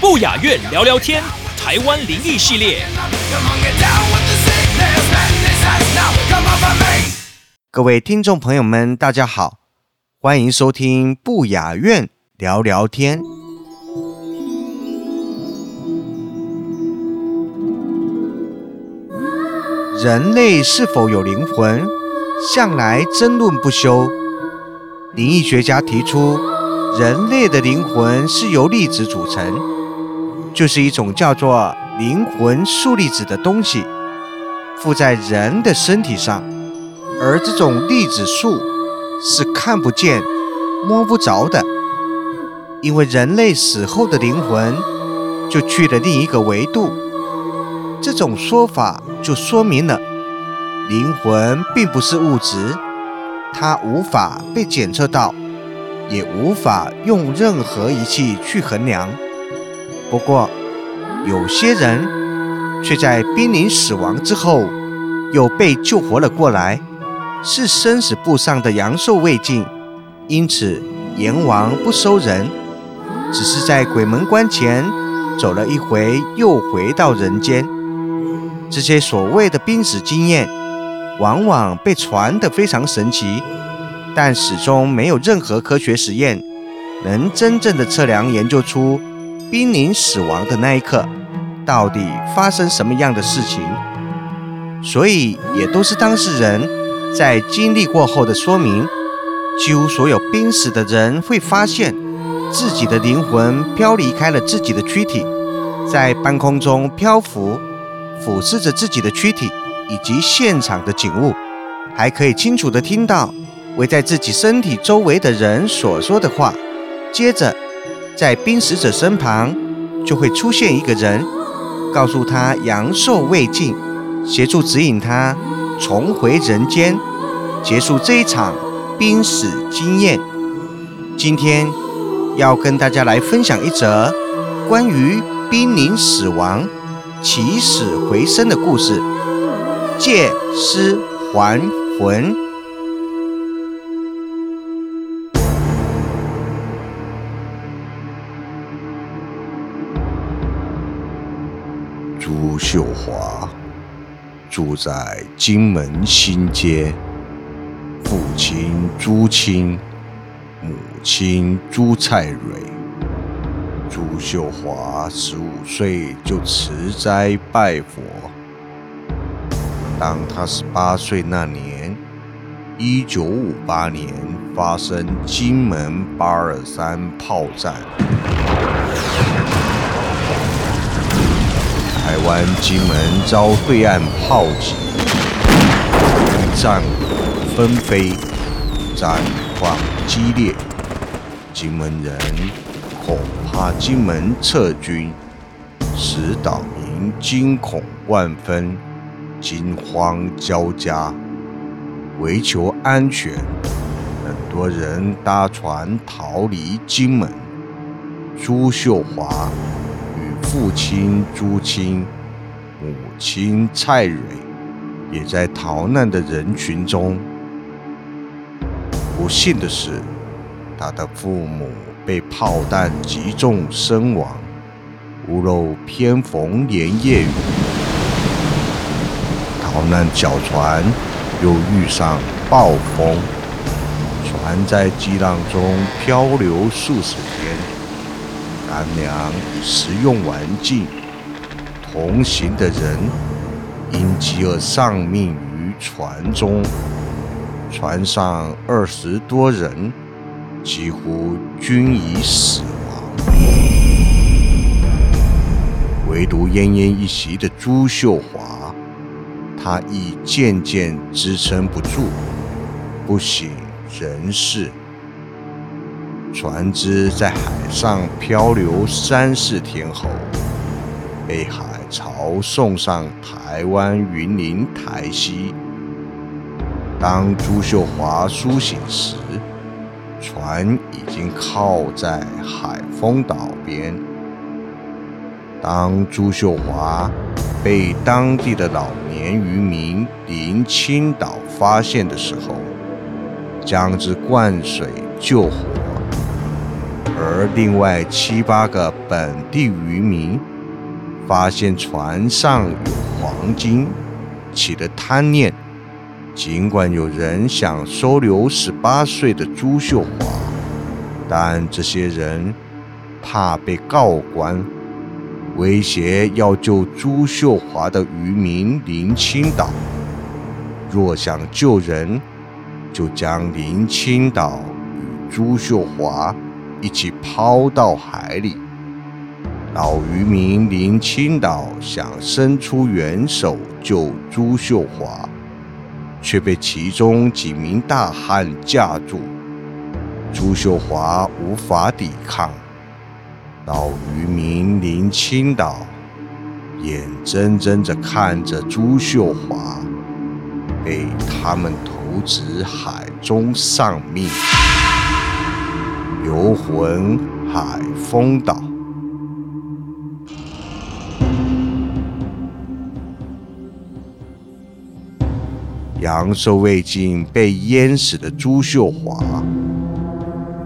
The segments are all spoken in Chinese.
不雅院聊聊天，台湾灵异系列。各位听众朋友们，大家好，欢迎收听不雅院聊聊天。人类是否有灵魂，向来争论不休。灵异学家提出，人类的灵魂是由粒子组成，就是一种叫做灵魂素粒子的东西，附在人的身体上。而这种粒子束是看不见、摸不着的，因为人类死后的灵魂就去了另一个维度。这种说法就说明了，灵魂并不是物质，它无法被检测到，也无法用任何仪器去衡量。不过，有些人却在濒临死亡之后，又被救活了过来。是生死簿上的阳寿未尽，因此阎王不收人，只是在鬼门关前走了一回，又回到人间。这些所谓的濒死经验，往往被传得非常神奇，但始终没有任何科学实验能真正的测量研究出濒临死亡的那一刻到底发生什么样的事情，所以也都是当事人。在经历过后的说明，几乎所有濒死的人会发现自己的灵魂飘离开了自己的躯体，在半空中漂浮，俯视着自己的躯体以及现场的景物，还可以清楚地听到围在自己身体周围的人所说的话。接着，在濒死者身旁就会出现一个人，告诉他阳寿未尽，协助指引他。重回人间，结束这一场濒死经验。今天要跟大家来分享一则关于濒临死亡、起死回生的故事——借尸还魂。朱秀华。住在金门新街，父亲朱清，母亲朱蔡蕊。朱秀华十五岁就持斋拜佛。当他十八岁那年，一九五八年发生金门八二三炮战。台湾金门遭对岸炮击，战火纷飞，战况激烈。金门人恐怕金门撤军，使岛民惊恐万分，惊慌交加。为求安全，很多人搭船逃离金门。朱秀华与。父亲朱清，母亲蔡蕊，也在逃难的人群中。不幸的是，他的父母被炮弹击中身亡，屋漏偏逢连夜雨。逃难小船又遇上暴风，船在激浪中漂流数十天。干粮、食用完尽，同行的人因饥饿丧命于船中。船上二十多人几乎均已死亡，唯独奄奄一息的朱秀华，他已渐渐支撑不住，不省人事。船只在海上漂流三四天后，被海潮送上台湾云林台西。当朱秀华苏醒时，船已经靠在海丰岛边。当朱秀华被当地的老年渔民林清岛发现的时候，将之灌水救活。而另外七八个本地渔民发现船上有黄金，起了贪念。尽管有人想收留十八岁的朱秀华，但这些人怕被告官威胁要救朱秀华的渔民林清岛。若想救人，就将林清岛与朱秀华。一起抛到海里。老渔民林清岛想伸出援手救朱秀华，却被其中几名大汉架住。朱秀华无法抵抗，老渔民林清岛眼睁睁地看着朱秀华被他们投掷海中丧命。游魂海丰岛，阳寿未尽被淹死的朱秀华，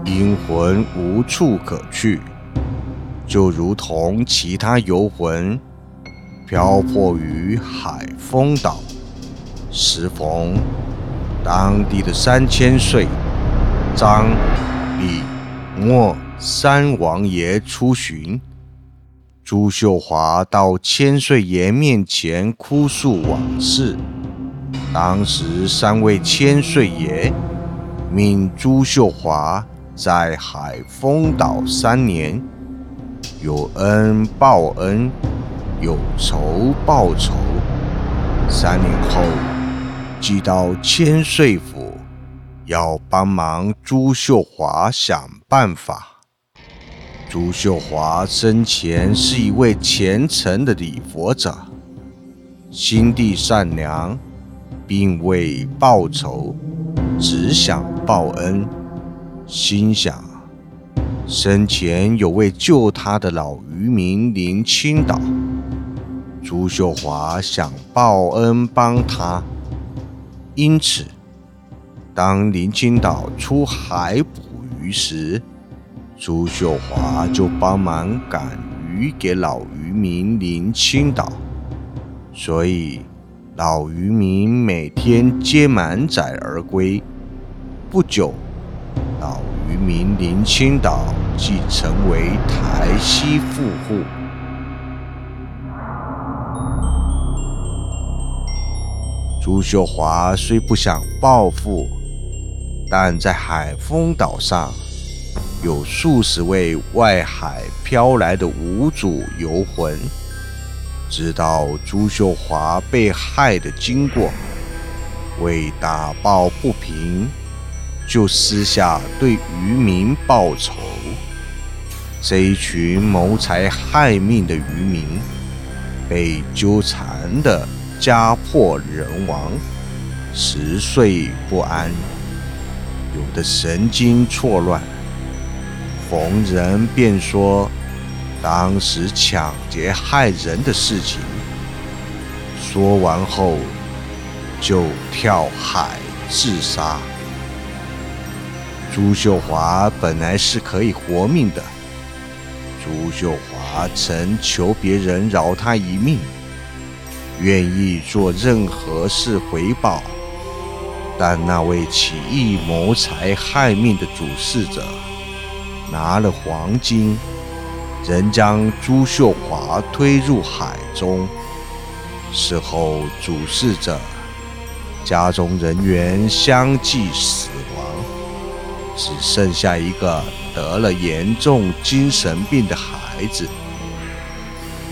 阴魂无处可去，就如同其他游魂漂泊于海丰岛。时逢当地的三千岁张李。莫三王爷出巡，朱秀华到千岁爷面前哭诉往事。当时三位千岁爷命朱秀华在海丰岛三年，有恩报恩，有仇报仇。三年后，寄到千岁府。要帮忙朱秀华想办法。朱秀华生前是一位虔诚的礼佛者，心地善良，并未报仇，只想报恩。心想，生前有位救他的老渔民林清岛，朱秀华想报恩帮他，因此。当林清岛出海捕鱼时，朱秀华就帮忙赶鱼给老渔民林清岛，所以老渔民每天皆满载而归。不久，老渔民林清岛即成为台西富户。朱秀华虽不想报复。但在海丰岛上，有数十位外海飘来的无主游魂，知道朱秀华被害的经过，为打抱不平，就私下对渔民报仇。这一群谋财害命的渔民，被纠缠的家破人亡，十岁不安。有的神经错乱，逢人便说当时抢劫害人的事情，说完后就跳海自杀。朱秀华本来是可以活命的，朱秀华曾求别人饶他一命，愿意做任何事回报。但那位起义谋财害命的主事者拿了黄金，仍将朱秀华推入海中。事后，主事者家中人员相继死亡，只剩下一个得了严重精神病的孩子。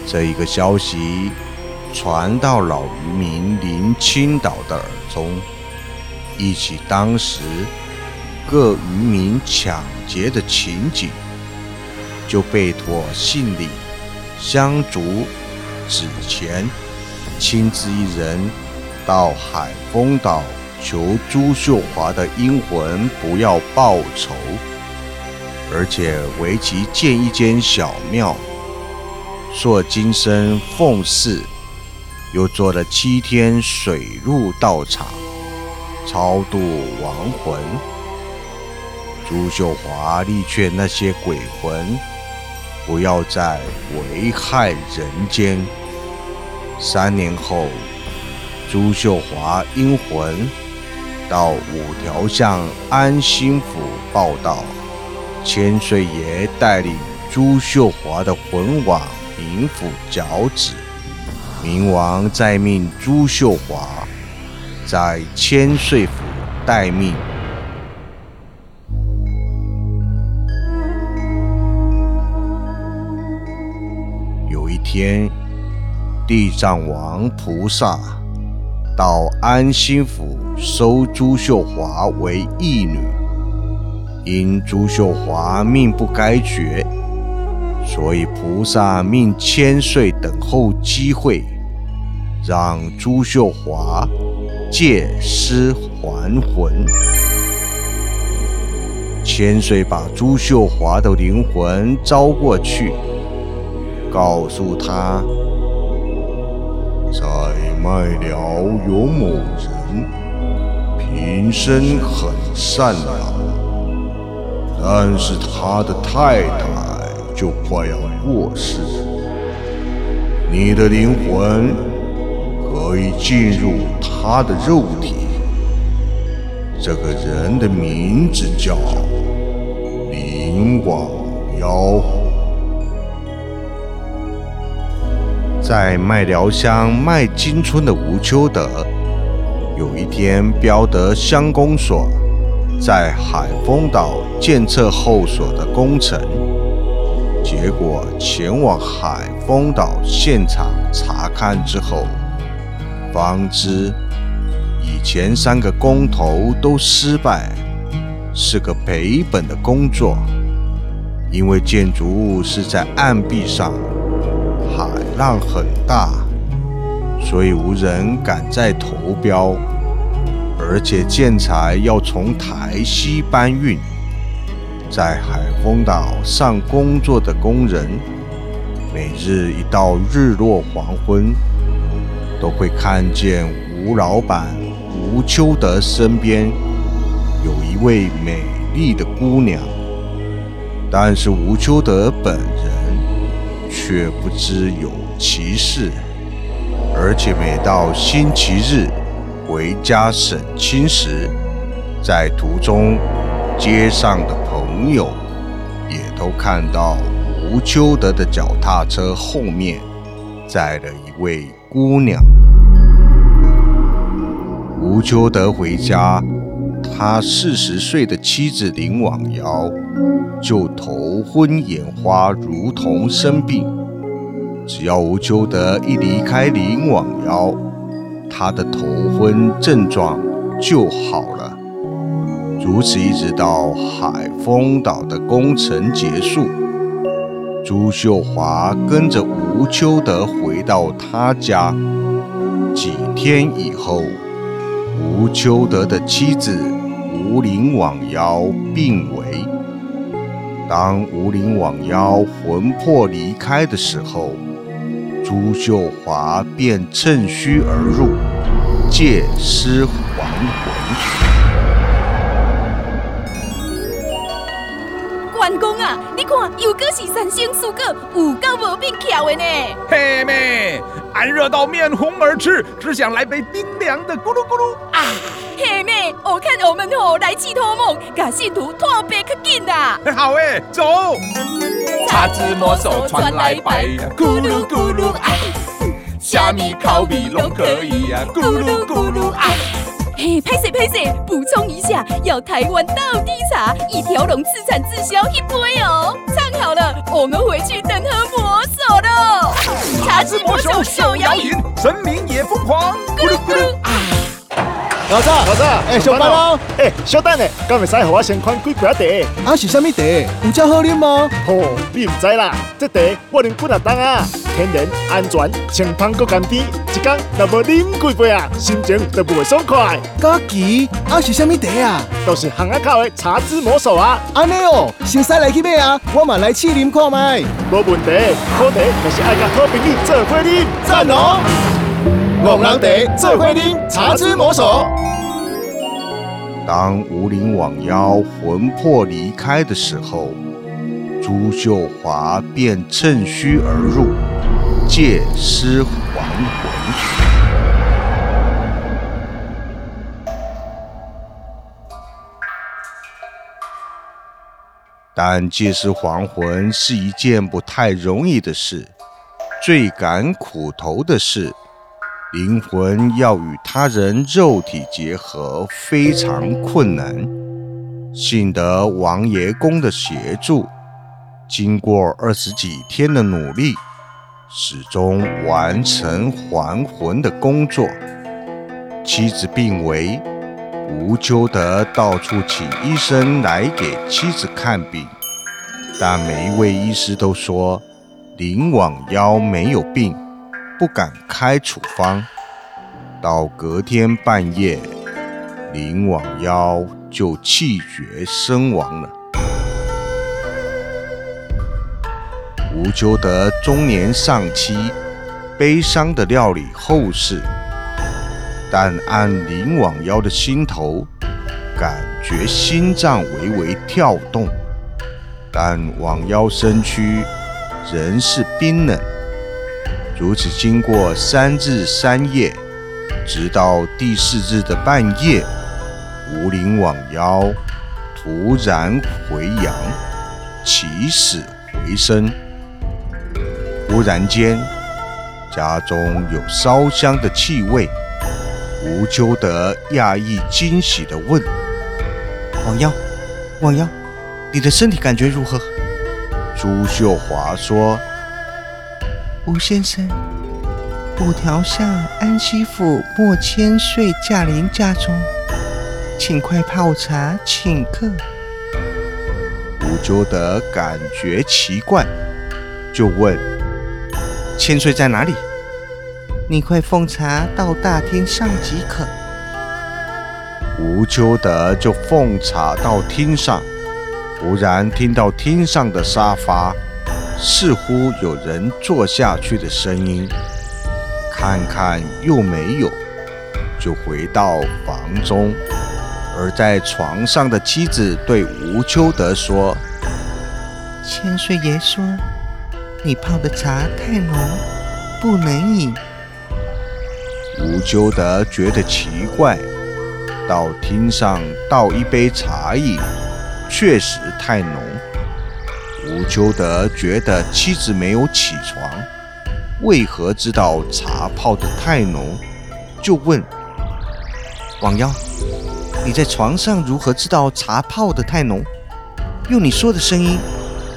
这一个消息传到老渔民林清岛的耳中，忆起当时各渔民抢劫的情景，就被托姓李、香烛、纸钱，亲自一人到海丰岛求朱秀华的阴魂不要报仇，而且为其建一间小庙，塑金身奉祀。又做了七天水陆道场，超度亡魂。朱秀华力劝那些鬼魂不要再危害人间。三年后，朱秀华阴魂到五条巷安心府报道，千岁爷带领朱秀华的魂往冥府脚趾。冥王再命朱秀华在千岁府待命。有一天，地藏王菩萨到安心府收朱秀华为义女，因朱秀华命不该绝。所以菩萨命千岁等候机会，让朱秀华借尸还魂。千岁把朱秀华的灵魂招过去，告诉他，在麦寮有某人，平生很善良，但是他的太太。就快要过世，你的灵魂可以进入他的肉体。这个人的名字叫林网妖，在麦寮乡麦金村的吴秋德，有一天标得乡公所在海丰岛建设后所的工程。结果前往海丰岛现场查看之后，方知以前三个工头都失败，是个赔本的工作。因为建筑物是在岸壁上，海浪很大，所以无人敢再投标，而且建材要从台西搬运。在海丰岛上工作的工人，每日一到日落黄昏，都会看见吴老板吴秋德身边有一位美丽的姑娘，但是吴秋德本人却不知有其事，而且每到星期日回家省亲时，在途中街上的。朋友也都看到吴秋德的脚踏车后面载了一位姑娘。吴秋德回家，他四十岁的妻子林婉瑶就头昏眼花，如同生病。只要吴秋德一离开林网瑶，他的头昏症状就好了。如此一直到海丰岛的工程结束，朱秀华跟着吴秋德回到他家。几天以后，吴秋德的妻子吴林网妖病危。当吴林网妖魂魄离开的时候，朱秀华便趁虚而入，借尸还魂。你看又果是三星四果，有够无变巧的呢。嘿妹，俺热到面红耳赤，只想来杯冰凉的咕噜咕噜啊！嘿妹，我看我们吼来去托梦，把信徒托别可紧啦。好诶，走。叉子魔手传来白，咕噜咕噜啊，虾米烤米拢可以呀，咕噜咕噜爱。嘿，拍谁拍谁，补充一下，要台湾道地茶，一条龙自产自销一杯哦。唱好了，我们回去等喝魔手了。茶之魔手手摇饮，神明也疯狂，咕噜咕噜。老早，老早，哎，上班喽！哎，小等咧，敢会使互我先款几杯茶？啊，是啥物茶？有遮好啉吗？哦，你唔知啦，这茶我啉几啊冬啊，天然、安全、清芳搁甘甜，一工若无啉几杯啊，心情就不会爽快。枸杞，啊是啥物茶啊？都是巷仔口的茶之魔手啊！安尼哦，先使来去买啊，我嘛来试啉看卖。无问题，好茶就是爱甲好朋友做伙啉，赞哦！五人茶做伙啉，茶之魔手。当无灵网妖魂魄离开的时候，朱秀华便趁虚而入，借尸还魂。但借尸还魂是一件不太容易的事，最赶苦头的是。灵魂要与他人肉体结合非常困难，幸得王爷公的协助，经过二十几天的努力，始终完成还魂的工作。妻子病危，吴秋德到处请医生来给妻子看病，但每一位医师都说灵网妖没有病。不敢开处方，到隔天半夜，林网妖就气绝身亡了。吴秋德中年丧妻，悲伤的料理后事，但按林网妖的心头，感觉心脏微微跳动，但网妖身躯仍是冰冷。如此经过三日三夜，直到第四日的半夜，无灵网妖突然回阳，起死回生。忽然间，家中有烧香的气味。吴秋德讶异惊喜地问：“网妖，网妖，你的身体感觉如何？”朱秀华说。吴先生，五条巷安西府莫千岁驾临家中，请快泡茶请客。吴秋德感觉奇怪，就问：“千岁在哪里？你快奉茶到大厅上即可。”吴秋德就奉茶到厅上，忽然听到厅上的沙发。似乎有人坐下去的声音，看看又没有，就回到房中。而在床上的妻子对吴秋德说：“千岁爷说，你泡的茶太浓，不能饮。”吴秋德觉得奇怪，到厅上倒一杯茶饮，确实太浓。吴秋德觉得妻子没有起床，为何知道茶泡得太浓？就问王幺：“你在床上如何知道茶泡得太浓？用你说的声音，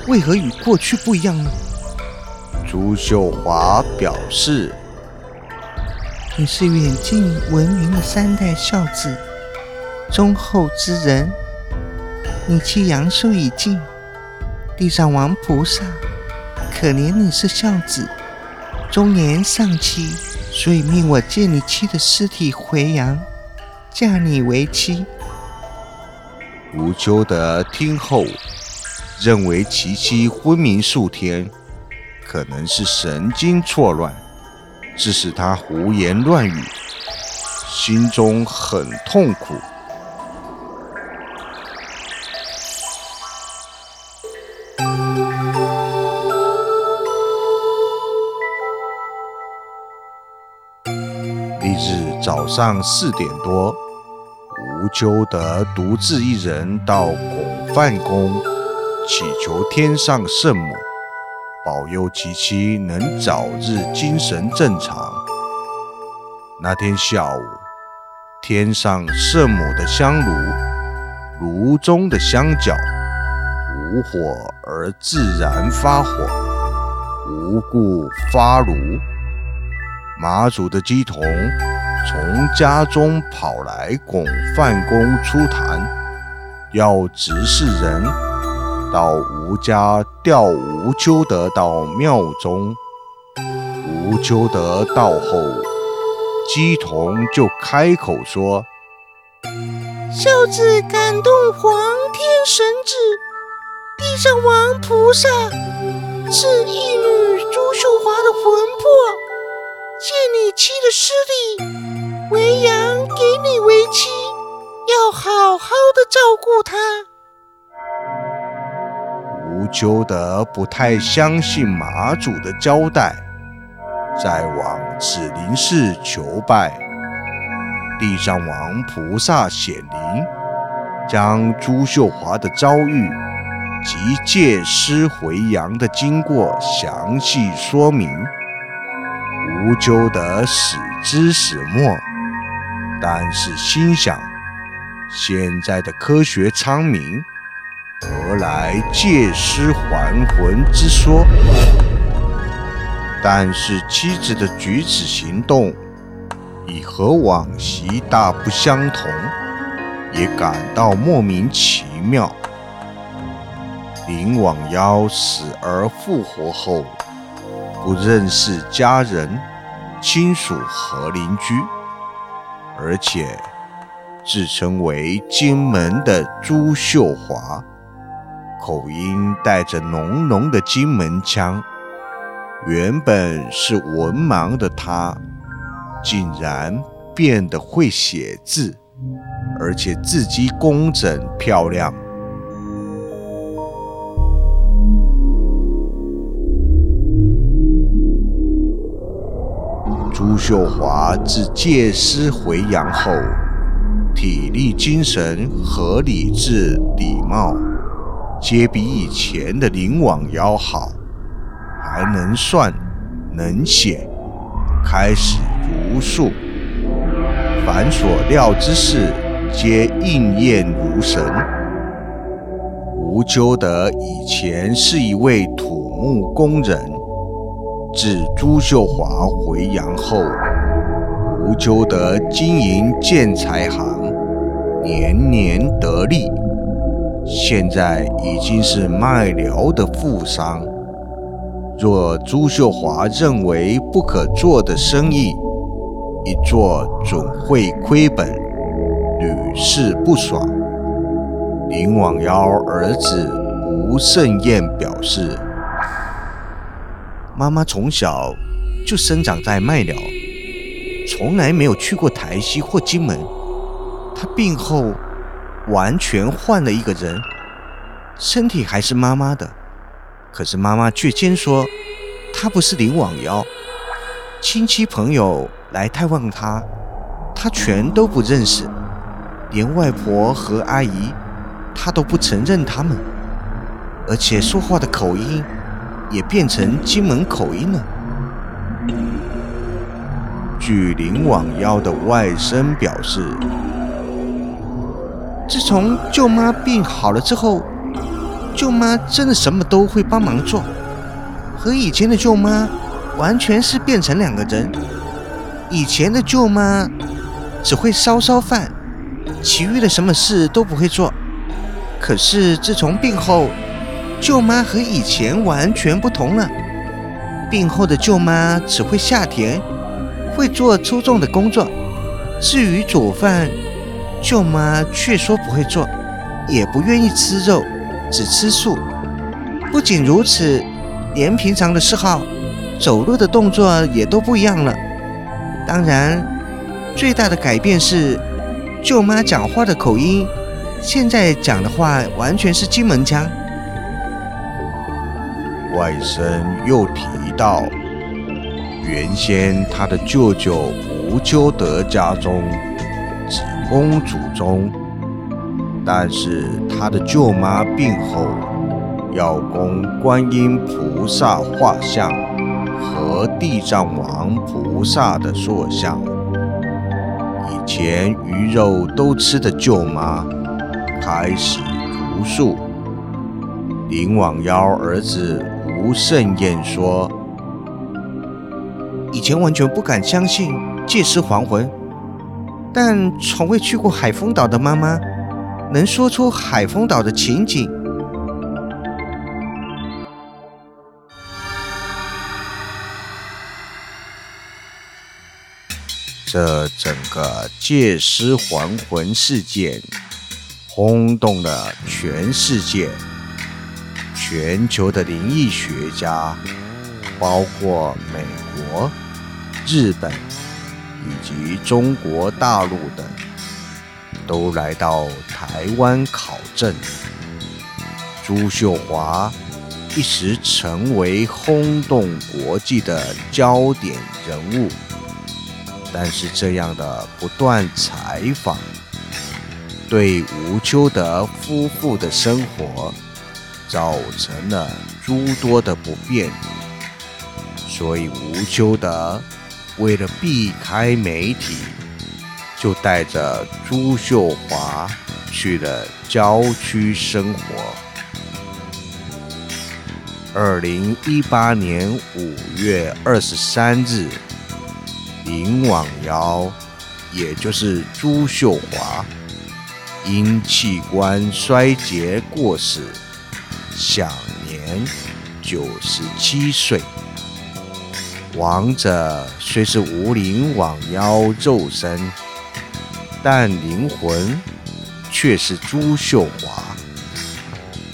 为何与过去不一样呢？”朱秀华表示：“你是远近闻名的三代孝子，忠厚之人。你妻阳寿已尽。”地上王菩萨可怜你是孝子，中年丧妻，所以命我借你妻的尸体回阳，嫁你为妻。吴秋德听后，认为其妻昏迷数天，可能是神经错乱，致使他胡言乱语，心中很痛苦。上四点多，吴秋德独自一人到拱范宫，祈求天上圣母保佑其妻能早日精神正常。那天下午，天上圣母的香炉，炉中的香脚，无火而自然发火，无故发炉。马祖的鸡童从家中跑来拱范公出坛，要执事人到吴家调吴秋德到庙中。吴秋德到后，鸡童就开口说：“孝子感动皇天神旨，地上王菩萨赐一女朱秀华的魂魄。”借你妻的尸体为养，给你为妻，要好好的照顾她。吴秋德不太相信马祖的交代，再往紫林寺求拜，地藏王菩萨显灵，将朱秀华的遭遇及借尸回阳的经过详细说明。无咎的始知始末，但是心想：现在的科学昌明，何来借尸还魂之说？但是妻子的举止行动已和往昔大不相同，也感到莫名其妙。林网妖死而复活后，不认识家人。亲属和邻居，而且自称为金门的朱秀华，口音带着浓浓的金门腔。原本是文盲的他，竟然变得会写字，而且字迹工整漂亮。朱秀华自借尸回阳后，体力、精神和理智、礼貌，皆比以前的林网要好，还能算，能写，开始如数，凡所料之事，皆应验如神。吴秋德以前是一位土木工人。自朱秀华回阳后，吴秋德经营建材行，年年得利，现在已经是卖寮的富商。若朱秀华认为不可做的生意，一做准会亏本，屡试不爽。林网妖儿子吴胜彦表示。妈妈从小就生长在麦寮，从来没有去过台西或金门。她病后完全换了一个人，身体还是妈妈的，可是妈妈却坚说她不是林网妖。亲戚朋友来探望她，她全都不认识，连外婆和阿姨，她都不承认他们，而且说话的口音。也变成金门口音了。据林网妖的外甥表示，自从舅妈病好了之后，舅妈真的什么都会帮忙做，和以前的舅妈完全是变成两个人。以前的舅妈只会烧烧饭，其余的什么事都不会做。可是自从病后，舅妈和以前完全不同了。病后的舅妈只会下田，会做粗重的工作。至于煮饭，舅妈却说不会做，也不愿意吃肉，只吃素。不仅如此，连平常的嗜好、走路的动作也都不一样了。当然，最大的改变是，舅妈讲话的口音，现在讲的话完全是金门腔。外甥又提到，原先他的舅舅吴秋德家中只供祖宗，但是他的舅妈病后要供观音菩萨画像和地藏王菩萨的塑像，以前鱼肉都吃的舅妈开始茹素。林网妖儿子吴胜彦说：“以前完全不敢相信借尸还魂，但从未去过海丰岛的妈妈能说出海丰岛的情景。”这整个借尸还魂事件轰动了全世界，全球的灵异学家，包括美国、日本以及中国大陆等，都来到台湾考证。朱秀华一时成为轰动国际的焦点人物。但是这样的不断采访，对吴秋德夫妇的生活造成了诸多的不便，所以吴秋德为了避开媒体，就带着朱秀华去了郊区生活。二零一八年五月二十三日。林网瑶，也就是朱秀华，因器官衰竭过世，享年九十七岁。亡者虽是无灵网妖肉身，但灵魂却是朱秀华。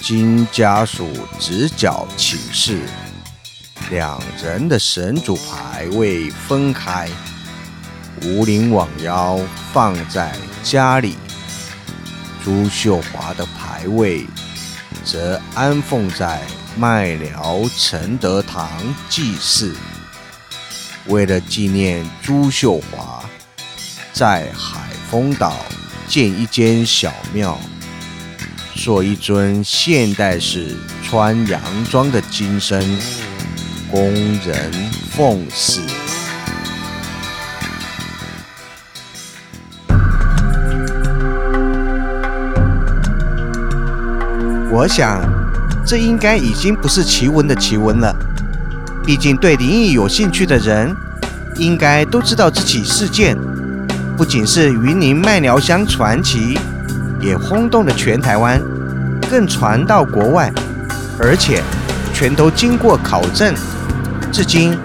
经家属直角请示。两人的神主牌位分开，无灵网妖放在家里，朱秀华的牌位则安奉在麦寮承德堂祭祀。为了纪念朱秀华，在海丰岛建一间小庙，做一尊现代式穿洋装的金身。供人奉祀。我想，这应该已经不是奇闻的奇闻了。毕竟，对灵异有兴趣的人，应该都知道这起事件不仅是云林麦寮乡传奇，也轰动了全台湾，更传到国外，而且全都经过考证。至今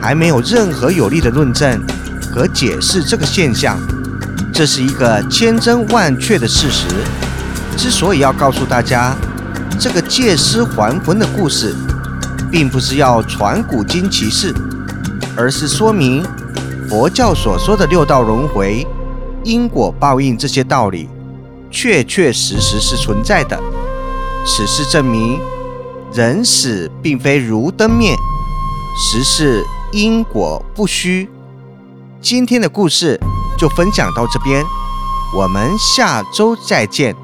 还没有任何有力的论证和解释这个现象，这是一个千真万确的事实。之所以要告诉大家这个借尸还魂的故事，并不是要传古今奇事，而是说明佛教所说的六道轮回、因果报应这些道理，确确实实是存在的。此事证明，人死并非如灯灭。实是因果不虚，今天的故事就分享到这边，我们下周再见。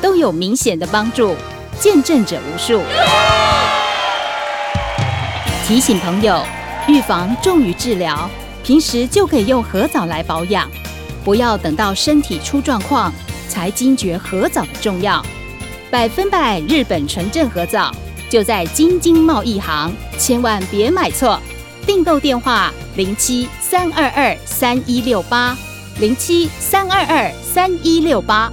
都有明显的帮助，见证者无数。提醒朋友，预防重于治疗，平时就可以用合藻来保养，不要等到身体出状况才惊觉合藻的重要。百分百日本纯正合藻，就在京津贸易行，千万别买错。订购电话零七三二二三一六八零七三二二三一六八。